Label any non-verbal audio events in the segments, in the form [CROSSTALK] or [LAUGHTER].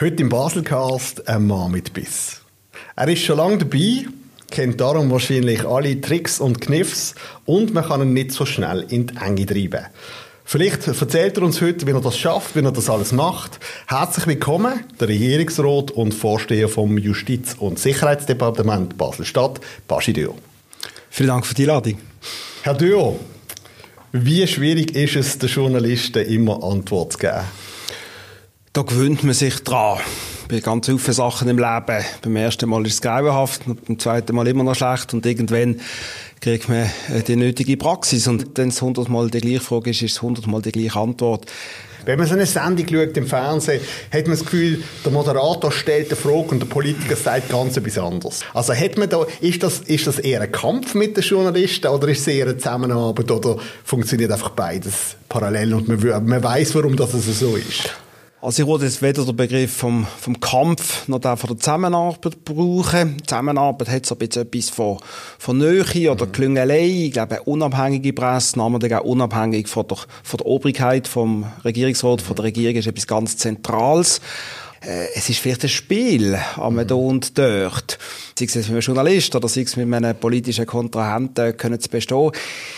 Heute im Baselcast ein Mann mit Biss. Er ist schon lange dabei, kennt darum wahrscheinlich alle Tricks und Kniffs und man kann ihn nicht so schnell in die Enge treiben. Vielleicht erzählt er uns heute, wie er das schafft, wie er das alles macht. Herzlich willkommen, der Regierungsrat und Vorsteher vom Justiz- und Sicherheitsdepartement Basel-Stadt, Baschi Dio. Vielen Dank für die Einladung. Herr Dio, wie schwierig ist es, den Journalisten immer Antwort zu geben? Da gewöhnt man sich dran. Bei ganz vielen Sachen im Leben. Beim ersten Mal ist es grauenhaft, beim zweiten Mal immer noch schlecht und irgendwann kriegt man äh, die nötige Praxis. Und wenn es hundertmal die gleiche Frage ist, ist es hundertmal die gleiche Antwort. Wenn man so eine Sendung schaut im Fernsehen, hat man das Gefühl, der Moderator stellt eine Frage und der Politiker sagt ganz etwas anderes. Also hat man da, ist das, ist das eher ein Kampf mit den Journalisten oder ist es eher eine Zusammenarbeit oder funktioniert einfach beides parallel und man, man weiß, warum das so ist? Also ich würde jetzt weder den Begriff vom, vom Kampf noch den von der Zusammenarbeit brauchen. Die Zusammenarbeit hat so ein bisschen etwas von, von Nähe oder mhm. Klüngelei. Ich glaube, eine unabhängige Presse, namentlich auch unabhängig von der, von der Obrigkeit, vom Regierungsrat, von der Regierung, ist etwas ganz Zentrales. Äh, es ist vielleicht ein Spiel, am mhm. und dort. Sei es mit einem Journalist oder sei es mit einem politischen Kontrahenten, können es bestehen.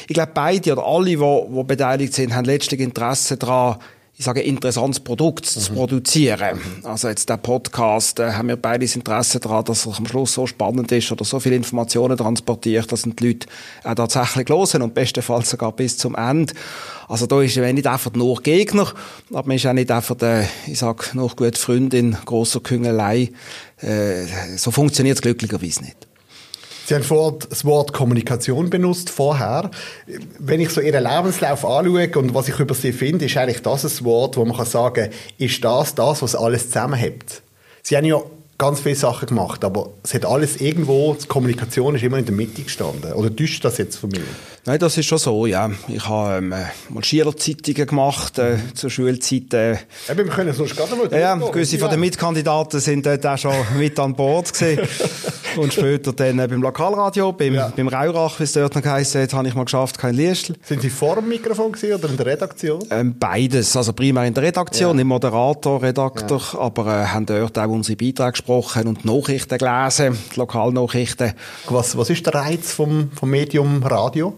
Ich glaube, beide oder alle, die, die beteiligt sind, haben letztlich Interesse daran, ich sage, interessantes Produkt mhm. zu produzieren. Also jetzt der Podcast, äh, haben wir beide das Interesse daran, dass er am Schluss so spannend ist oder so viele Informationen transportiert, dass die Leute auch tatsächlich hören und bestenfalls sogar bis zum Ende. Also da ist man nicht einfach nur Gegner, aber man ist auch nicht einfach der, ich sage, noch gute Freundin großer Küngelei. Äh, so funktioniert es glücklicherweise nicht. Sie haben vorhin das Wort Kommunikation benutzt, vorher. Wenn ich so Ihren Lebenslauf anschaue und was ich über Sie finde, ist eigentlich das ein Wort, wo man kann sagen ist das das, was alles zusammenhält. Sie haben ja ganz viele Sachen gemacht, aber es hat alles irgendwo, die Kommunikation ist immer in der Mitte gestanden. Oder täuscht das jetzt von mir? Nein, das ist schon so, ja. Ich habe ähm, mal Schülerzeitungen gemacht, äh, zur Schulzeit. Äh. Ja, wir können sonst gerade mal Ja, ja gewisse von den Mitkandidaten sind dort auch schon mit an Bord gewesen. [LAUGHS] Und [LAUGHS] später dann äh, beim Lokalradio, beim, ja. beim Raurach, wie es dort noch geheißen hat, habe ich mal geschafft, kein Liestl. Sind Sie vor dem Mikrofon gewesen oder in der Redaktion? Ähm, beides. Also primär in der Redaktion, ja. im Moderator, Redakteur, ja. aber äh, haben dort auch unsere Beiträge gesprochen und Nachrichten gelesen, die Lokalnachrichten. Was, was ist der Reiz vom, vom Medium Radio?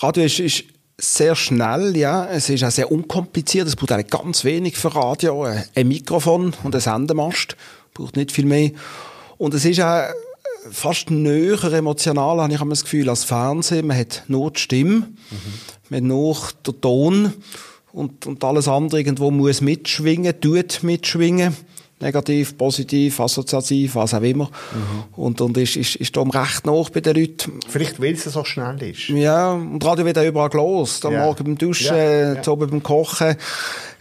Radio ist, ist sehr schnell, ja. Es ist auch sehr unkompliziert. Es braucht eigentlich ganz wenig für Radio. Ein Mikrofon und ein Sendemast. Braucht nicht viel mehr. Und es ist auch fast näher emotional, habe ich das Gefühl, als Fernsehen. Man hat nur die Stimme, mhm. man hat nur den Ton und, und alles andere irgendwo muss mitschwingen, tut mitschwingen negativ, positiv, assoziativ, was auch immer. Mhm. Und, und ist, ist, ist darum recht nach bei den Leuten. Vielleicht, weil es so schnell ist. Ja, und Radio wird auch überall los. Am ja. Morgen beim Duschen, ja. ja. oben beim Kochen,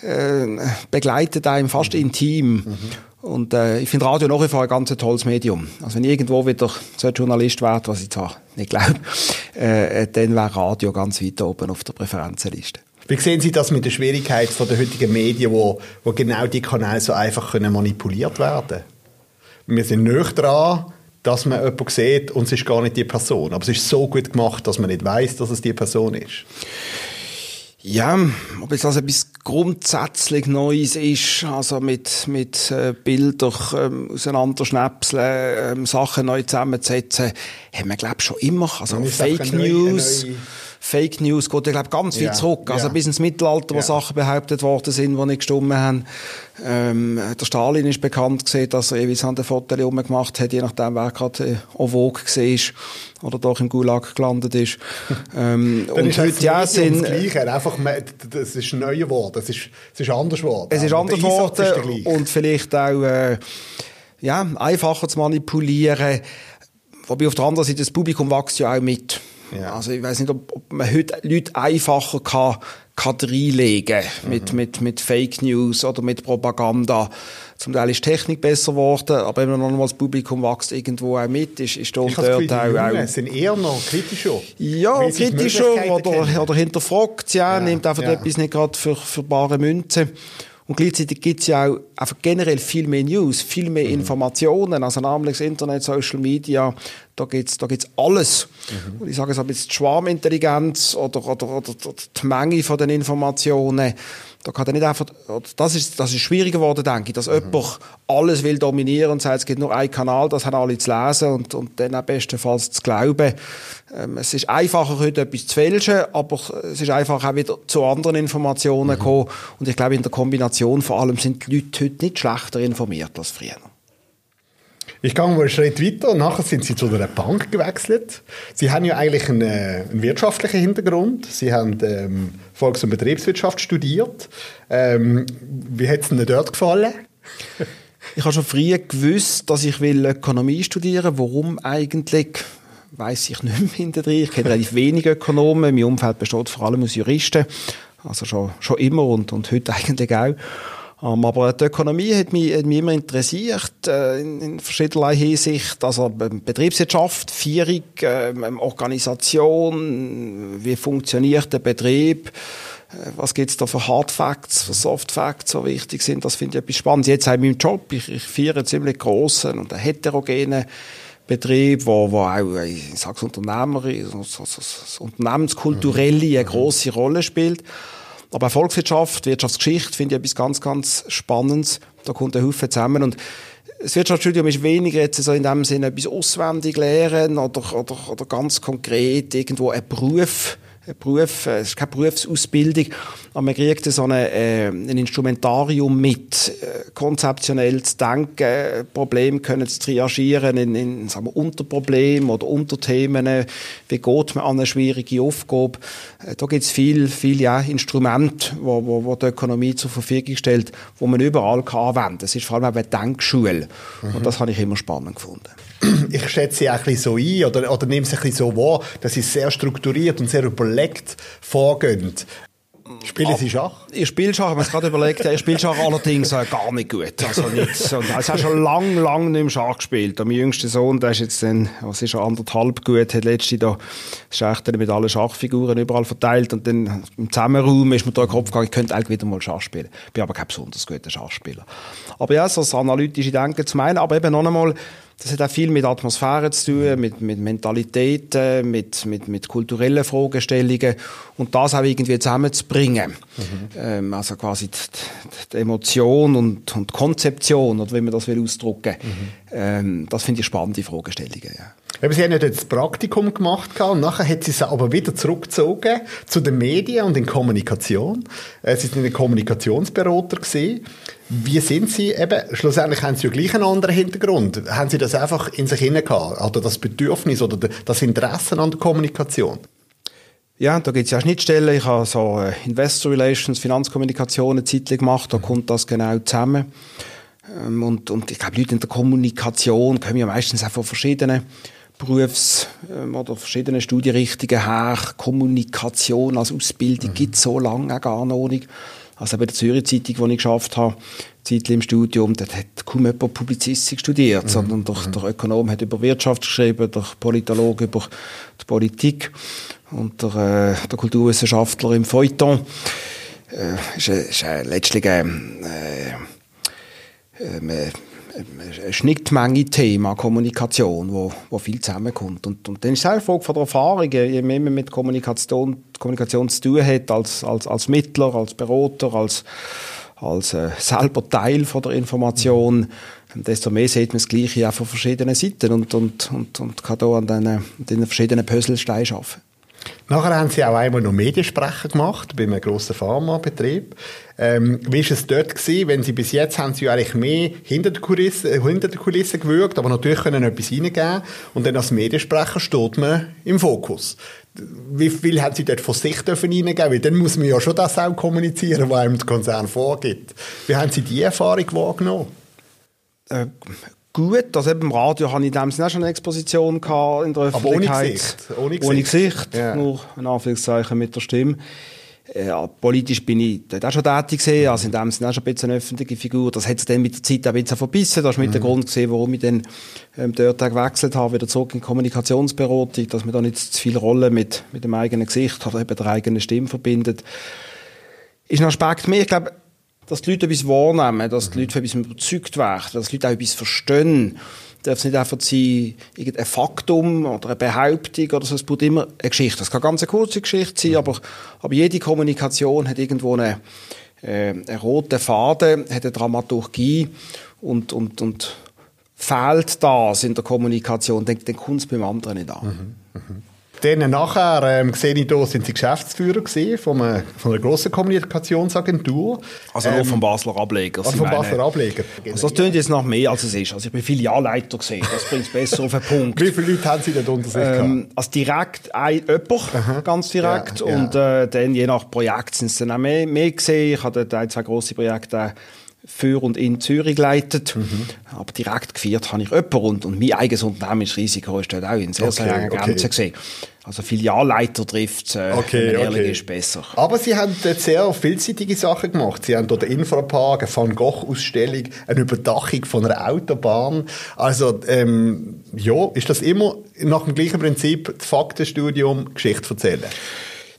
äh, begleitet einem fast mhm. intim. Und äh, ich finde Radio nach wie vor ein ganz tolles Medium. Also wenn ich irgendwo wieder so Journalist werde, was ich zwar nicht glaube, [LAUGHS] äh, dann wäre Radio ganz weit oben auf der Präferenzenliste. Wie sehen Sie das mit der Schwierigkeit von der heutigen Medien, wo, wo genau die Kanäle so einfach können manipuliert werden Wir sind nicht dran, dass man jemanden sieht und es ist gar nicht die Person. Aber es ist so gut gemacht, dass man nicht weiß, dass es die Person ist. Ja, ob es also etwas grundsätzlich Neues ist, also mit, mit äh, Bildern ähm, auseinanderschnäpseln, ähm, Sachen neu zusammenzusetzen, haben wir, glaube ich, schon immer. Also Fake News. Neue, Fake News geht, ich glaube, ganz viel ja, zurück. Also ja. bis ins Mittelalter, wo ja. Sachen behauptet worden sind, die nicht gestimmt haben. Ähm, der Stalin ist bekannt gesehen, dass er ewig an den Fotos gemacht hat, je nachdem, wer gerade äh, en vogue war oder doch im Gulag gelandet ist. [LAUGHS] ähm, und ist heute ja sind... Das Gleiche, einfach, das ist neu geworden, es ist, es ist anders geworden. Es ist anders geworden und vielleicht auch, äh, ja, einfacher zu manipulieren. Wobei auf der anderen Seite, das Publikum wächst ja auch mit. Ja. Also ich weiß nicht, ob, ob, man heute Leute einfacher kann, kann reinlegen mhm. mit, mit, mit Fake News oder mit Propaganda. Zum Teil ist die Technik besser geworden, aber wenn man noch mal das Publikum wächst irgendwo auch mit, ist, ist dort, dort auch, auch... sind eher noch kritischer. Ja, kritischer oder, oder hinterfragt, ja, ja nimmt einfach ja. etwas nicht gerade für, für bare Münze. Und gleichzeitig gibt es ja auch einfach generell viel mehr News, viel mehr mhm. Informationen. Also namentlich das Internet, Social Media, da gibt es da gibt's alles. Mhm. Und ich sage es aber jetzt die Schwarmintelligenz oder, oder, oder, oder die Menge von den Informationen, da kann er nicht einfach, das ist, das ist schwieriger geworden, denke ich, dass mhm. jemand alles will dominieren und sagt, es gibt nur einen Kanal, das haben alle zu lesen und, und dann am bestenfalls zu glauben. Ähm, es ist einfacher, heute etwas zu fälschen, aber es ist einfach auch wieder zu anderen Informationen mhm. kommen und ich glaube, in der Kombination vor allem sind die Leute heute nicht schlechter informiert als früher. Ich gehe mal einen Schritt weiter. Nachher sind Sie zu einer Bank gewechselt. Sie haben ja eigentlich einen, äh, einen wirtschaftlichen Hintergrund. Sie haben ähm, Volks- und Betriebswirtschaft studiert. Ähm, wie hat es Ihnen dort gefallen? [LAUGHS] ich habe schon früh gewusst, dass ich will Ökonomie studieren will. Warum eigentlich? weiß ich nicht mehr hinterdrein. Ich kenne relativ wenige Ökonomen. Mein Umfeld besteht vor allem aus Juristen. Also schon, schon immer und, und heute eigentlich auch. Ähm, aber die Ökonomie hat mich, hat mich immer interessiert, äh, in, in verschiedener Hinsicht. Also Betriebswirtschaft, Führung, äh, Organisation, wie funktioniert der Betrieb, äh, was gibt's da für Hard Facts, für Soft Facts, so wichtig sind, das finde ich etwas spannend. Jetzt in meinem Job, ich, ich führe einen ziemlich grossen und heterogenen Betrieb, wo, wo auch, ich sag's Unternehmer, so, Unternehmenskulturelle eine grosse Rolle spielt. Aber Volkswirtschaft, Wirtschaftsgeschichte finde ich etwas ganz, ganz Spannendes. Da kommt ein Haufen zusammen und das Wirtschaftsstudium ist weniger jetzt so in dem Sinne etwas auswendig lernen oder, oder, oder ganz konkret irgendwo ein Beruf Beruf, äh, es ist keine Berufsausbildung, aber man kriegt so eine, äh, ein Instrumentarium mit, äh, konzeptionell zu denken, Probleme können zu triagieren in, in sagen wir, Unterprobleme oder Unterthemen, wie geht man an eine schwierige Aufgabe. Äh, da gibt es viel, viel ja, Instrumente, wo, wo, wo die Ökonomie zur Verfügung stellt, wo man überall kann anwenden kann. Es ist vor allem auch eine Denkschule mhm. und das habe ich immer spannend gefunden [CLEARS THROAT] ich schätze sie auch ein bisschen so ein oder, oder nehme sie ein bisschen so wahr, dass sie sehr strukturiert und sehr überlegt vorgehen. Spielen Sie Schach? Ich spiele Schach, ich habe mir gerade überlegt, ich spiele Schach allerdings äh, gar nicht gut. Also nicht so. Also habe schon lang, lang nicht mehr Schach gespielt. Und mein jüngster Sohn, der ist jetzt dann, was ist er, anderthalb gut, hat letzte da, echt mit allen Schachfiguren überall verteilt und dann im Zusammenraum ist mir da in den Kopf gegangen, ich könnte eigentlich wieder mal Schach spielen. Ich bin aber kein besonders guter Schachspieler. Aber ja, so das analytische Denken zu meinen, aber eben noch einmal, das hat auch viel mit Atmosphäre zu tun, mit, mit Mentalitäten, mit, mit, mit kulturellen Fragestellungen und das auch irgendwie zusammenzubringen. Mhm. Ähm, also quasi die, die Emotion und, und Konzeption, oder wie man das will ausdrücken. Mhm. Ähm, das finde ich spannende Fragestellungen. Ja. Eben, sie haben ja das Praktikum gemacht und nachher hat sie es aber wieder zurückgezogen zu den Medien und in Kommunikation. Äh, sie sind ein Kommunikationsberater gewesen. Wie sind Sie eben, schlussendlich haben Sie ja gleich einen anderen Hintergrund. Haben Sie das einfach in sich hinein gehabt? Oder das Bedürfnis oder das Interesse an der Kommunikation? Ja, da gibt es ja Schnittstellen. Ich habe so äh, Investor Relations, Finanzkommunikation eine Zeit gemacht, da kommt das genau zusammen. Ähm, und, und ich glaube, Leute in der Kommunikation kommen ja meistens auch von verschiedenen Berufs- ähm, oder verschiedenen Studienrichtungen her. Kommunikation als Ausbildung mhm. gibt es so lange gar noch nicht. Also bei der Zürich Zeitung, die ich geschafft habe, Zeit im Studium, dort hat kaum jemand Publizistik studiert, mhm. sondern der, mhm. der Ökonom hat über Wirtschaft geschrieben, der Politologe über die Politik und der, äh, der Kulturwissenschaftler im Feuilleton. Äh, ist, ist äh, letztlich äh, äh, äh, ein Schnittmenge-Thema, Kommunikation, wo, wo viel zusammenkommt. Und, und dann ist es auch eine Frage von der Erfahrung, je mehr man mit Kommunikation, Kommunikation zu tun hat, als, als, als Mittler, als Berater, als, als äh, selber Teil von der Information, desto mehr sieht man das Gleiche auch von verschiedenen Seiten und, und, und, und kann da an diesen, den verschiedenen Puzzlesteinen arbeiten. Nachher haben Sie auch einmal noch Mediensprecher gemacht bei einem grossen Pharmabetrieb. Ähm, wie war es dort gewesen, wenn Sie bis jetzt haben Sie eigentlich mehr hinter der Kulisse, äh, hinter Kulisse gewirkt, aber natürlich können etwas reingeben und dann als Mediensprecher steht man im Fokus. Wie viel haben Sie dort von sich dürfen reingeben? Weil dann muss man ja schon das auch kommunizieren, was einem der Konzern vorgibt. Wie haben Sie diese Erfahrung wahrgenommen? Äh, gut. Also eben im Radio hatte ich in dem Sinne auch schon eine Exposition gehabt in der Öffentlichkeit. Aber ohne Gesicht? Ohne Gesicht, ohne Gesicht ja. nur ein Anführungszeichen mit der Stimme. Ja, politisch bin ich dort auch schon tätig gewesen, also in dem Sinne auch schon ein bisschen eine öffentliche Figur. Das hat es dann mit der Zeit auch ein bisschen verbissen. Das ist mit mhm. der Grund gesehen, warum ich dann ähm, dort gewechselt habe, wieder zurück in Kommunikationsberatung, dass man da nicht zu viel Rolle mit, mit dem eigenen Gesicht oder eben der eigenen Stimme verbindet. Ist ein Aspekt mehr. Ich glaube, dass die Leute etwas wahrnehmen, dass die Leute von etwas überzeugt werden, dass die Leute auch etwas verstehen. Darf es nicht einfach sein, irgendein Faktum oder eine Behauptung oder so. Es braucht immer eine Geschichte. Das kann ganz eine kurze Geschichte sein, aber, aber jede Kommunikation hat irgendwo eine, äh, einen roten Faden, hat eine Dramaturgie und, und, und fehlt das in der Kommunikation, dann, dann kommt es beim anderen nicht an. Mhm. Mhm. Dann nachher ähm, sehe ich hier, sind Sie Geschäftsführer gewesen von einer, von einer grossen Kommunikationsagentur. Also ähm, nur vom Basler Ableger. Also vom Basler Ableger. Also das klingt jetzt noch mehr, als es ist. Also ich bin Filialleiter gesehen. Das bringt es besser auf den Punkt. [LAUGHS] Wie viele Leute haben Sie denn unter sich ähm, Also direkt ein jemand, Aha. ganz direkt. Ja, ja. Und äh, dann je nach Projekt sind es dann auch mehr, mehr gesehen. Ich hatte ein, zwei grosse Projekte für und in Zürich geleitet. Mhm. Aber direkt geführt habe ich jemanden und, und mein eigenes Unternehmensrisiko ist dort auch in sehr, okay, sehr langen Grenzen okay. gesehen. Also Filialleiter trifft äh, okay, wenn ehrlich okay. ist, besser. Aber Sie haben sehr vielseitige Sachen gemacht. Sie haben dort den Infrapark, eine Van Gogh-Ausstellung, eine Überdachung von einer Autobahn. Also, ähm, ja, ist das immer nach dem gleichen Prinzip das Faktenstudium Geschichte erzählen?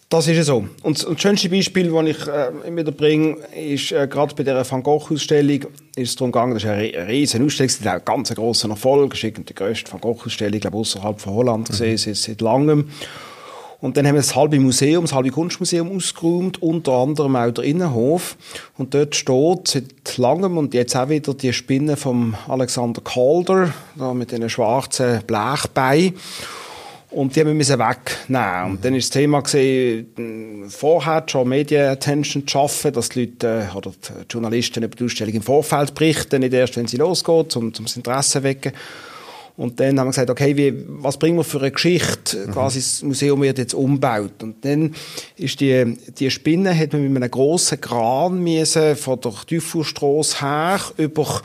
Das ist so. Und, das schönste Beispiel, das ich äh, immer bringe, ist äh, gerade bei der Van Gogh-Ausstellung, ist es darum gegangen, das ist eine riesige Ausstellung, ein ganz grosser Erfolg, ist die grösste Van Gogh-Ausstellung, glaube außerhalb von Holland gesehen, mhm. seit, seit langem. Und dann haben wir das halbe Museum, das halbe Kunstmuseum ausgeräumt, unter anderem auch der Innenhof. Und dort steht seit langem und jetzt auch wieder die Spinne von Alexander Calder, da mit den schwarzen Blechbeinen. Und die haben wir wegnehmen. Und dann ist das Thema gesehen, vorher schon Media-Attention zu schaffen, dass die Leute äh, oder die Journalisten über die Ausstellung im Vorfeld berichten, nicht erst, wenn sie losgeht, um, um das Interesse wecken. Und dann haben wir gesagt, okay, wie, was bringen wir für eine Geschichte? Mhm. Quasi das Museum wird jetzt umgebaut. Und dann ist die, die Spinne, hat man mit einem grossen Kran müssen, von der Teufelstrasse her, über,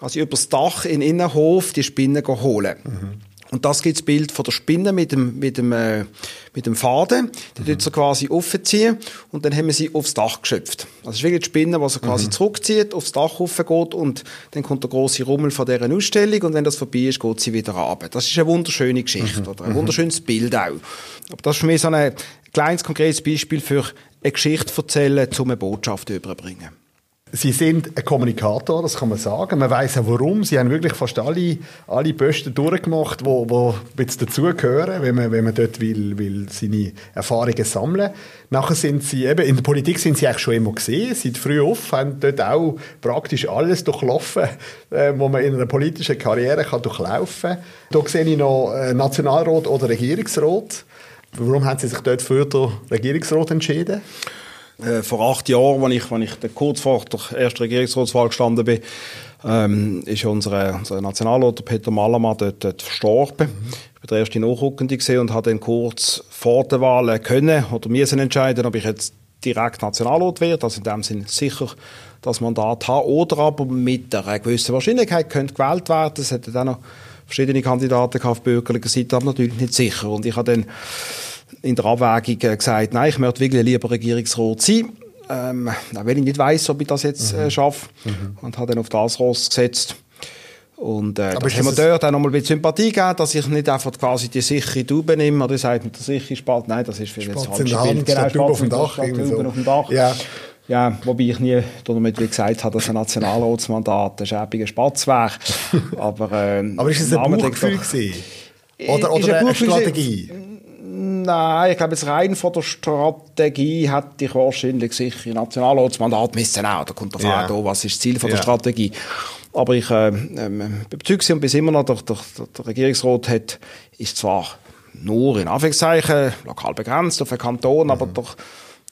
quasi über das Dach in den Innenhof die Spinne holen. Mhm. Und das gibt das Bild von der Spinne mit dem, mit dem, äh, mit dem Faden. Die mhm. sie quasi aufziehen und dann haben wir sie aufs Dach geschöpft. Also es ist wirklich die Spinne, die sie quasi mhm. zurückzieht, aufs Dach geht und dann kommt der große Rummel von dieser Ausstellung und wenn das vorbei ist, geht sie wieder runter. Das ist eine wunderschöne Geschichte mhm. oder ein mhm. wunderschönes Bild auch. Aber das ist für mich so ein kleines, konkretes Beispiel für eine Geschichte erzählen, um eine Botschaft überbringen. Sie sind ein Kommunikator, das kann man sagen. Man weiß auch warum. Sie haben wirklich fast alle, alle Posten durchgemacht, wo, wo jetzt dazugehören, wenn man, wenn man dort will, will seine Erfahrungen sammeln. Nachher sind Sie eben, in der Politik sind Sie eigentlich schon immer gesehen, seit früh auf, haben dort auch praktisch alles durchlaufen, äh, wo man in einer politischen Karriere kann durchlaufen kann. Hier sehe ich noch äh, Nationalrat oder Regierungsrat. Warum haben Sie sich dort für den Regierungsrat entschieden? Äh, vor acht Jahren, als ich, als ich kurz vor der ersten Regierungsratswahl gestanden bin, ähm, ist unser, unser Nationalrat Peter Malamann dort, dort verstorben. Mhm. Ich war der erste Nachrückende und habe dann kurz vor der Wahl können oder müssen entscheiden, ob ich jetzt direkt Nationalrat werde, also in dem Sinne sicher das Mandat habe, oder aber mit einer gewissen Wahrscheinlichkeit könnte gewählt werden. Es hätte dann noch verschiedene Kandidaten auf bürgerlicher Seite, aber natürlich nicht sicher. Und ich habe dann in der Abwägung äh, gesagt, nein, ich möchte wirklich lieber Regierungsrat sein. Ähm, weil ich nicht weiß, ob ich das jetzt äh, mhm. schaffe. Mhm. Und habe dann auf das Ross gesetzt. Und äh, Aber das haben wir dort auch nochmal ein bisschen Sympathie gegeben, dass ich nicht einfach quasi die sichere Tube nehme oder sagt mit der sichere Spalt. Nein, das ist für das falsche Bild. Genau, Spalt auf dem Dach. So. auf dem Dach. Ja. Ja, wobei ich nie damit wie gesagt habe, dass ein Nationalratsmandat ein schäbiger Spatz wäre. [LAUGHS] Aber, äh, Aber ist es ein Bauchgefühl gewesen? Oder, oder eine Strategie? Nein, ich glaube, jetzt rein von der Strategie hätte ich wahrscheinlich sicher Nationalratsmandat müssen auch. Da kommt davon ja. an, was ist das Ziel von der ja. Strategie. Aber ich äh, ähm, überzeugt und bis immer noch, der, der, der Regierungsrat hat, ist zwar nur in Anführungszeichen lokal begrenzt auf den Kanton, mhm. aber doch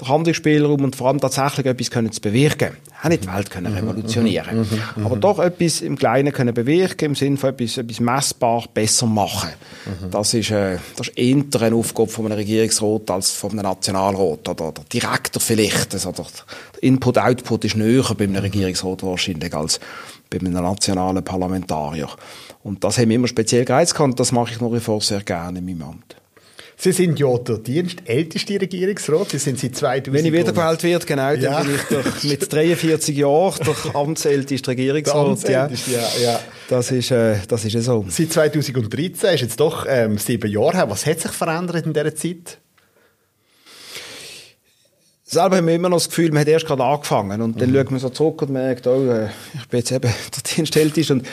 der Handlungsspielraum und vor allem tatsächlich etwas können zu bewirken. Auch nicht die Welt können mhm. revolutionieren, mhm. mhm. aber doch etwas im Kleinen können bewirken, im Sinne von etwas, etwas messbar besser machen. Das ist, äh, das ist eher eine Aufgabe von einem Regierungsrat als von einem Nationalrat oder der Direktor vielleicht. Also der Input-Output ist näher bei einem Regierungsrat wahrscheinlich als bei einem nationalen Parlamentarier. Und das haben wir immer speziell gereizt und das mache ich nach wie vor sehr gerne in meinem Amt. Sie sind ja der dienstälteste Regierungsrat. Sie sind seit 2000. Wenn ich wiedergewählt werde, genau, dann ja. bin ich der, mit 43 Jahren der amtsälteste Regierungsrat. Amtsälteste, ja. ja, ja. Das ist, äh, das ist so. Seit 2013 ist jetzt doch ähm, sieben Jahre her. Was hat sich verändert in dieser Zeit? Selber haben wir immer noch das Gefühl, man hat erst gerade angefangen. Und dann mhm. schaut man so zurück und merkt, oh, äh, ich bin jetzt eben der Dienstälteste. Und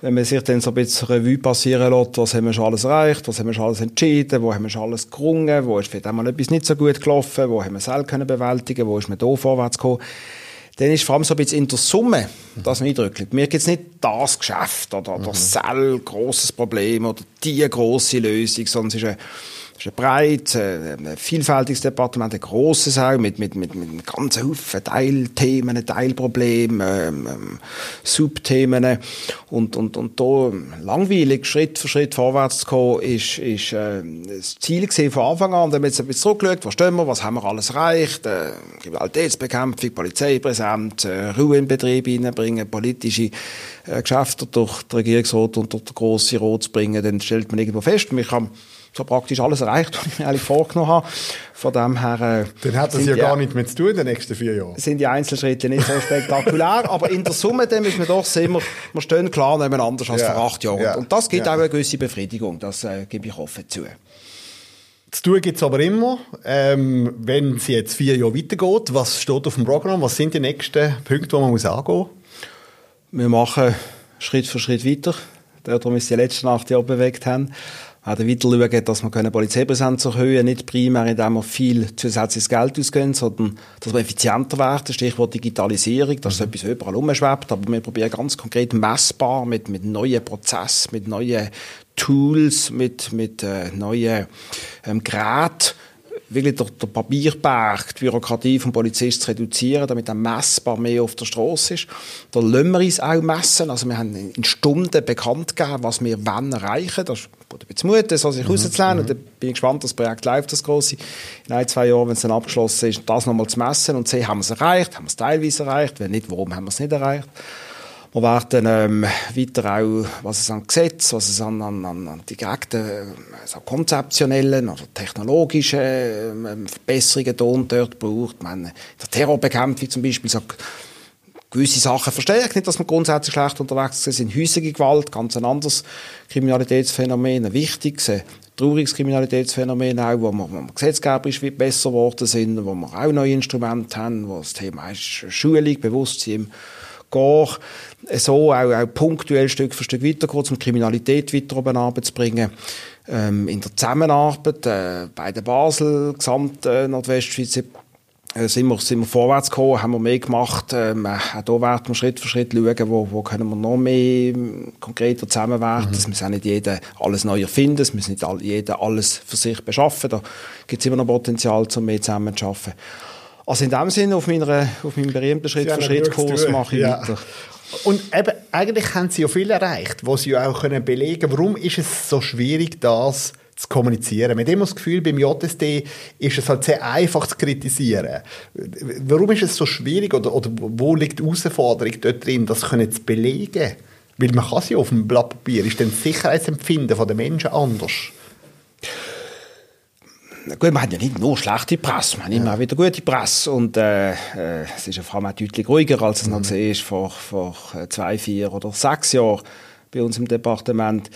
wenn man sich dann so ein bisschen Revue passieren lässt, was haben wir schon alles erreicht, was haben wir schon alles entschieden, wo haben wir schon alles gerungen, wo ist vielleicht einmal etwas nicht so gut gelaufen, wo haben wir es selber bewältigen wo ist man da vorwärts gekommen, dann ist vor allem so ein bisschen in der Summe das eindrücklich. Mir gibt es nicht das Geschäft oder das mhm. großes Problem oder die große Lösung, sondern es ist eine es ist breit, äh, ein vielfältiges Departement, ein grosses auch, mit, mit, mit, mit einem ganzen Haufen Teilthemen, Teilproblemen, ähm, ähm, Subthemen. Und, und, und da langweilig Schritt für Schritt vorwärts zu kommen, ist, ist äh, das Ziel gesehen von Anfang an. Und dann haben wir jetzt ein bisschen zurückgeschaut, wo stehen wir, was haben wir alles erreicht, äh, Kriminalitätsbekämpfung, Polizeipräsenz, äh, Ruhe in Betrieb hineinbringen, politische äh, Geschäfte durch den Regierungsrat und durch den grossen Rot zu bringen, dann stellt man irgendwo fest, man kann so praktisch alles erreicht, [LAUGHS] was ich mir eigentlich vorgenommen habe. Von dem her... Äh, Dann hat das ja gar nichts mehr zu tun in den nächsten vier Jahren. Sind die Einzelschritte nicht so spektakulär, [LAUGHS] aber in der Summe dann müssen wir doch wir, wir stehen klar nebeneinander als ja. vor acht Jahren. Ja. Und das gibt ja. auch eine gewisse Befriedigung, das äh, gebe ich offen zu. Zu tun gibt es aber immer. Ähm, wenn es jetzt vier Jahre weitergeht, was steht auf dem Programm? Was sind die nächsten Punkte, die man muss angehen muss? Wir machen Schritt für Schritt weiter. Darum ist die letzten acht Jahre bewegt haben auch weiter schauen, dass wir die Polizeipräsenz erhöhen nicht primär, indem wir viel zusätzliches Geld ausgeben, sondern dass wir effizienter werden, Stichwort Digitalisierung, dass mhm. etwas überall umschwebt, aber wir probieren ganz konkret messbar mit, mit neuen Prozessen, mit neuen Tools, mit, mit äh, neuen ähm, Geräten, wirklich der, der Papierberg, die Bürokratie vom Polizisten zu reduzieren, damit er messbar mehr auf der Straße ist. Da lassen wir uns auch messen. Also wir haben in Stunden bekannt gegeben, was wir wann erreichen. Das ist ein bisschen Mut, das sich mhm. rauszulernen. Und dann bin ich gespannt, das Projekt läuft, das große. In ein, zwei Jahren, wenn es dann abgeschlossen ist, das nochmal zu messen und sehen, haben wir es erreicht, haben wir es teilweise erreicht, wenn nicht, warum haben wir es nicht erreicht. Wir werden ähm, weiter auch, was es an Gesetz, was es an, an, an direkten, so konzeptionellen oder technologischen ähm, Verbesserungen dort braucht. Man, der Terrorbekämpfung zum Beispiel, so gewisse Sachen verstärkt. Nicht, dass man grundsätzlich schlecht unterwegs sind. Häusliche Gewalt, ganz ein anderes Kriminalitätsphänomen, ein wichtiges, ein trauriges Kriminalitätsphänomen auch, wo wir, wo wir gesetzgeberisch besser geworden sind, wo wir auch neue Instrumente haben, wo das Thema ist Schulung, Bewusstsein gehen, so auch, auch punktuell Stück für Stück weitergehen, um Kriminalität weiter oben zu bringen. Ähm, in der Zusammenarbeit äh, bei der Basel, Gesamt äh, Nordwestschweiz, äh, sind wir, sind wir vorwärts gekommen, haben wir mehr gemacht. Ähm, auch hier werden wir Schritt für Schritt schauen, wo, wo können wir noch mehr ähm, konkreter zusammenwerken. Mhm. Es muss auch nicht jeder alles neu erfinden, es muss nicht all, jeder alles für sich beschaffen. Da gibt es immer noch Potenzial, um mehr zusammen zu arbeiten. Also in dem Sinne, auf, meiner, auf meinem berühmten Schritt-für-Schritt-Kurs mache ich ja. weiter. Und eben, eigentlich haben sie ja viel erreicht, was sie auch können belegen können. Warum ist es so schwierig, das zu kommunizieren? Mit dem das Gefühl, beim JSD ist es halt sehr einfach zu kritisieren. Warum ist es so schwierig oder, oder wo liegt die Herausforderung dort drin, das können zu belegen? Weil man kann es ja auf dem Blatt Papier, ist dann das Sicherheitsempfinden der Menschen anders? Gut, man hat ja nicht nur schlechte Presse, man hat ja. immer wieder gute Presse und äh, äh, es ist allem auch deutlich ruhiger, als es mhm. noch gesehen ist vor, vor äh, zwei, vier oder sechs Jahren bei uns im Departement.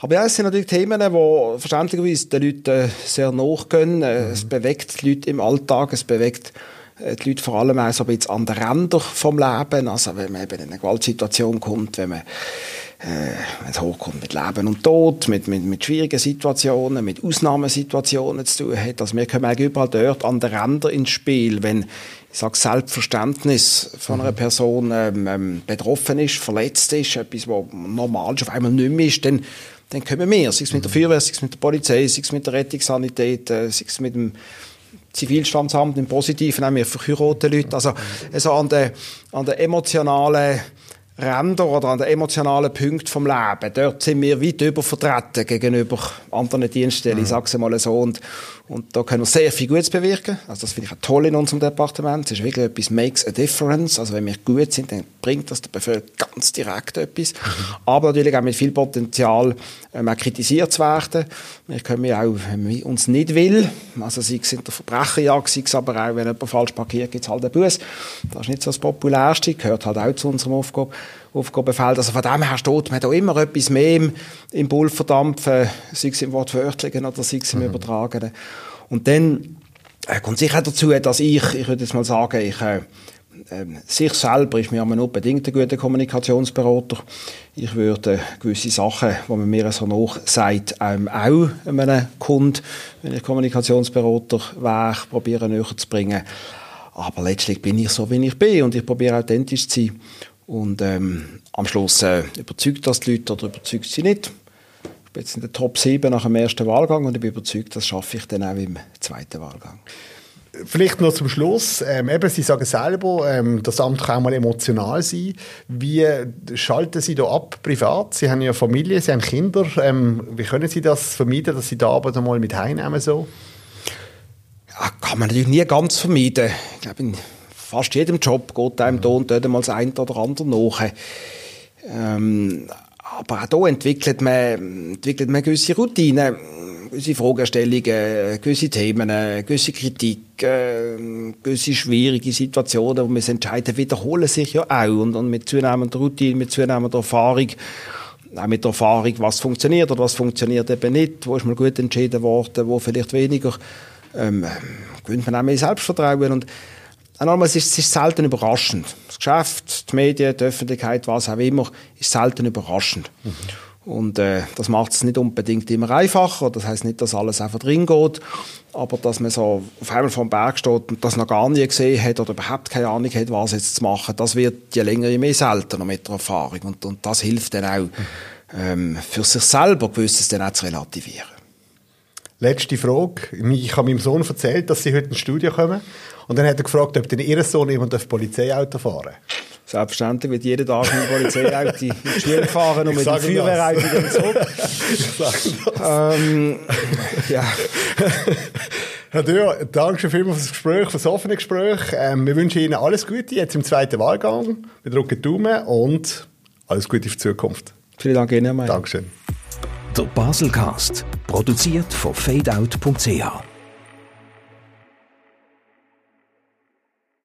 Aber ja, es sind natürlich Themen, die verständlicherweise den Leuten äh, sehr nachgehen. Äh, mhm. Es bewegt die Leute im Alltag, es bewegt die Leute vor allem auch so ein bisschen an den Rändern vom Leben. Also wenn man eben in eine Gewaltsituation kommt, wenn man wenn es hochkommt mit Leben und Tod, mit, mit, mit schwierigen Situationen, mit Ausnahmesituationen zu tun hat. Also wir kommen eigentlich überall dort an den Rändern ins Spiel, wenn ich sage, Selbstverständnis von einer mhm. Person ähm, ähm, betroffen ist, verletzt ist, etwas, was normal schon auf einmal nicht mehr ist, dann, dann kommen wir, sei es mit der mhm. Feuerwehr, sei es mit der Polizei, sei es mit der Rettungssanität, äh, sei es mit dem Zivilstandsamt im Positiven, auch wir verheiraten Leute. Also, also an der, an der emotionalen Ränder oder an den emotionalen Punkten vom Leben, dort sind wir weit übervertreten gegenüber anderen Dienststellen, mhm. ich sage es mal so. Und, und da können wir sehr viel Gutes bewirken. Also das finde ich auch toll in unserem Departement. Es ist wirklich etwas makes a difference. Also wenn wir gut sind, dann bringt das der Bevölkerung ganz direkt etwas. Mhm. Aber natürlich auch mit viel Potenzial, ähm, auch kritisiert zu werden. Wir können ja auch, wenn man uns nicht will, also sei es in der Verbrecherjagd, sei es aber auch, wenn jemand falsch parkiert, gibt es halt einen Bus. Das ist nicht so das Populärste, gehört halt auch zu unserem Aufgabe. Aufgabenfeld. Also von dem her steht man da immer etwas mehr im, im Pulverdampf, äh, sei es im Wortwörtlichen oder sei es im mhm. Übertragenen. Und dann äh, kommt sicher dazu, dass ich, ich würde jetzt mal sagen, ich, äh, äh, sich selber ist mir nur bedingt ein guter Kommunikationsberater. Ich würde gewisse Sachen, die man mir so noch sagt, ähm, auch einem Kunden, wenn ich Kommunikationsberater wäre, probieren näher zu bringen. Aber letztlich bin ich so, wie ich bin und ich probiere authentisch zu sein. Und ähm, am Schluss äh, überzeugt das die Leute oder überzeugt sie nicht. Ich bin jetzt in der Top 7 nach dem ersten Wahlgang und ich bin überzeugt, das schaffe ich dann auch im zweiten Wahlgang. Vielleicht noch zum Schluss. Ähm, eben, Sie sagen selber, ähm, das Amt kann auch mal emotional sein. Wie schalten Sie da ab privat? Sie haben ja Familie, Sie haben Kinder. Ähm, wie können Sie das vermeiden, dass Sie da aber mal mit heimnehmen so? Ja, kann man natürlich nie ganz vermeiden. Ich glaube, fast jedem Job geht einem da und dort mal das eine oder andere nach. Ähm, aber auch hier entwickelt man, entwickelt man gewisse Routinen gewisse Fragestellungen, gewisse Themen, gewisse Kritik, äh, gewisse schwierige Situationen, wo man entscheiden, wiederholen sich ja auch. Und, und mit zunehmender Routine, mit zunehmender Erfahrung, auch mit der Erfahrung, was funktioniert oder was funktioniert eben nicht, wo ist man gut entschieden worden, wo vielleicht weniger, ähm, gewinnt man auch mehr Selbstvertrauen. Und einmal, es ist, es ist selten überraschend. Das Geschäft, die Medien, die Öffentlichkeit, was auch immer, ist selten überraschend. Mhm. Und äh, das macht es nicht unbedingt immer einfacher. Das heißt nicht, dass alles einfach drin geht, aber dass man so auf einmal vor dem Berg steht und das noch gar nie gesehen hat oder überhaupt keine Ahnung hat, was jetzt zu machen, das wird je länger, je mehr seltener mit der Erfahrung. Und, und das hilft dann auch, ähm, für sich selber gewisses dann auch zu relativieren. Letzte Frage. Ich habe meinem Sohn erzählt, dass Sie heute ins Studio kommen. Und dann hat er gefragt, ob denn Ihr Sohn ein Polizeiauto fahren darf. Selbstverständlich wird jeder Tag mit dem Polizeiauto in die Schule fahren und mit dem Feuerwehrauto wieder zurück. [LAUGHS] ähm, ja. [LAUGHS] Herr Dürr, danke vielmals für das Gespräch, für das offene Gespräch. Ähm, wir wünschen Ihnen alles Gute jetzt im zweiten Wahlgang. Wir drücken Daumen und alles Gute für die Zukunft. Vielen Dank Ihnen, Dankeschön. Der Baselcast, produziert von fadeout.ch.